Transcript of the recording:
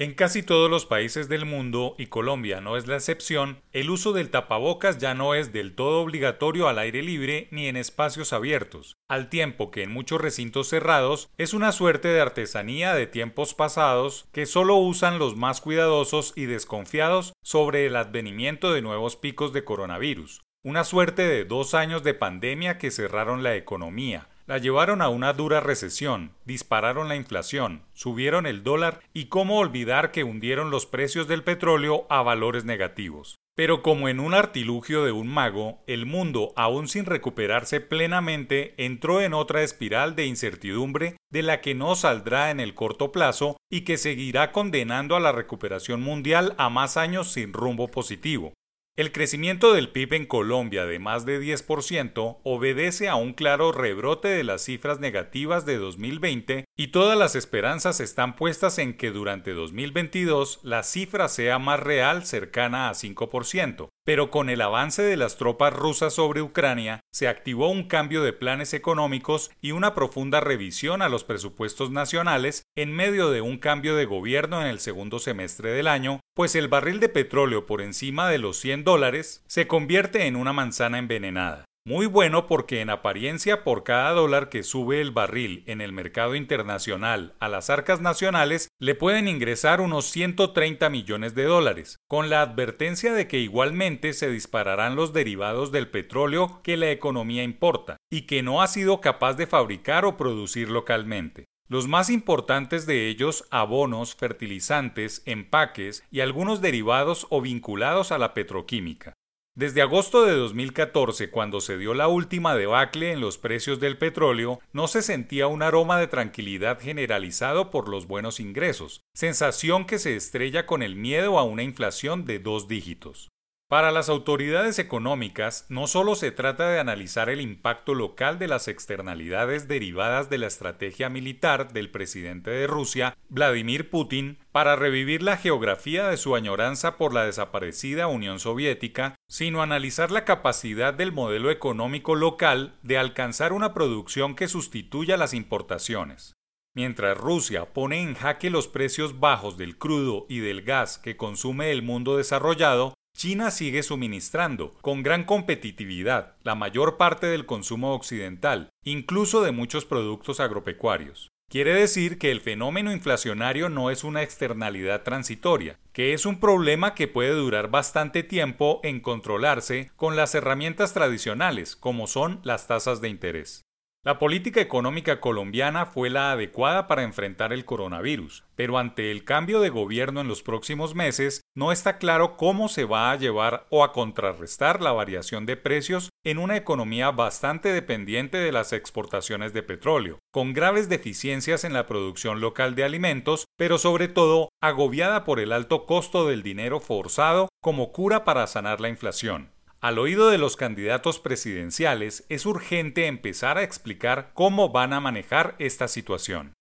En casi todos los países del mundo, y Colombia no es la excepción, el uso del tapabocas ya no es del todo obligatorio al aire libre ni en espacios abiertos, al tiempo que en muchos recintos cerrados es una suerte de artesanía de tiempos pasados que solo usan los más cuidadosos y desconfiados sobre el advenimiento de nuevos picos de coronavirus, una suerte de dos años de pandemia que cerraron la economía, la llevaron a una dura recesión, dispararon la inflación, subieron el dólar y cómo olvidar que hundieron los precios del petróleo a valores negativos. Pero como en un artilugio de un mago, el mundo, aún sin recuperarse plenamente, entró en otra espiral de incertidumbre de la que no saldrá en el corto plazo y que seguirá condenando a la recuperación mundial a más años sin rumbo positivo. El crecimiento del PIB en Colombia de más de 10% obedece a un claro rebrote de las cifras negativas de 2020 y todas las esperanzas están puestas en que durante 2022 la cifra sea más real cercana a 5%, pero con el avance de las tropas rusas sobre Ucrania se activó un cambio de planes económicos y una profunda revisión a los presupuestos nacionales en medio de un cambio de gobierno en el segundo semestre del año, pues el barril de petróleo por encima de los 100 dólares se convierte en una manzana envenenada. Muy bueno porque en apariencia por cada dólar que sube el barril en el mercado internacional a las arcas nacionales le pueden ingresar unos 130 millones de dólares, con la advertencia de que igualmente se dispararán los derivados del petróleo que la economía importa y que no ha sido capaz de fabricar o producir localmente. Los más importantes de ellos abonos, fertilizantes, empaques y algunos derivados o vinculados a la petroquímica. Desde agosto de 2014, cuando se dio la última debacle en los precios del petróleo, no se sentía un aroma de tranquilidad generalizado por los buenos ingresos, sensación que se estrella con el miedo a una inflación de dos dígitos. Para las autoridades económicas, no solo se trata de analizar el impacto local de las externalidades derivadas de la estrategia militar del presidente de Rusia, Vladimir Putin, para revivir la geografía de su añoranza por la desaparecida Unión Soviética, sino analizar la capacidad del modelo económico local de alcanzar una producción que sustituya las importaciones. Mientras Rusia pone en jaque los precios bajos del crudo y del gas que consume el mundo desarrollado, China sigue suministrando, con gran competitividad, la mayor parte del consumo occidental, incluso de muchos productos agropecuarios. Quiere decir que el fenómeno inflacionario no es una externalidad transitoria, que es un problema que puede durar bastante tiempo en controlarse con las herramientas tradicionales, como son las tasas de interés. La política económica colombiana fue la adecuada para enfrentar el coronavirus, pero ante el cambio de gobierno en los próximos meses no está claro cómo se va a llevar o a contrarrestar la variación de precios en una economía bastante dependiente de las exportaciones de petróleo, con graves deficiencias en la producción local de alimentos, pero sobre todo agobiada por el alto costo del dinero forzado como cura para sanar la inflación. Al oído de los candidatos presidenciales es urgente empezar a explicar cómo van a manejar esta situación.